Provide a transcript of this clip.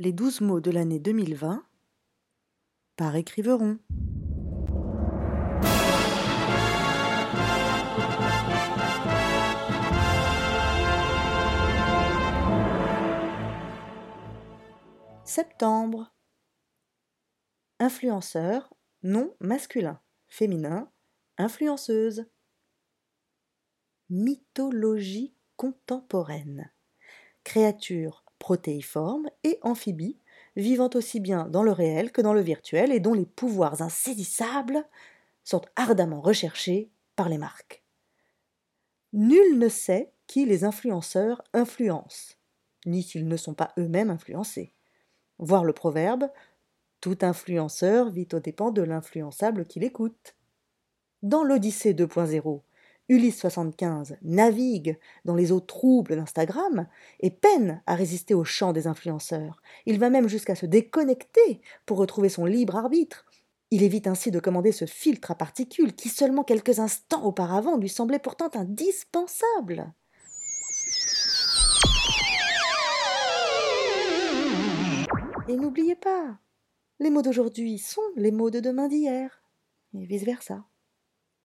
Les douze mots de l'année 2020 par écriveron. Septembre. Influenceur, nom masculin, féminin, influenceuse. Mythologie contemporaine. Créature protéiforme et amphibie, vivant aussi bien dans le réel que dans le virtuel et dont les pouvoirs insaisissables sont ardemment recherchés par les marques. Nul ne sait qui les influenceurs influencent, ni s'ils ne sont pas eux-mêmes influencés. Voir le proverbe Tout influenceur vit aux dépens de l'influençable qu'il écoute. Dans l'Odyssée 2.0, Ulysse 75 navigue dans les eaux troubles d'Instagram et peine à résister au chant des influenceurs. Il va même jusqu'à se déconnecter pour retrouver son libre arbitre. Il évite ainsi de commander ce filtre à particules qui seulement quelques instants auparavant lui semblait pourtant indispensable. Et n'oubliez pas, les mots d'aujourd'hui sont les mots de demain d'hier, et vice-versa.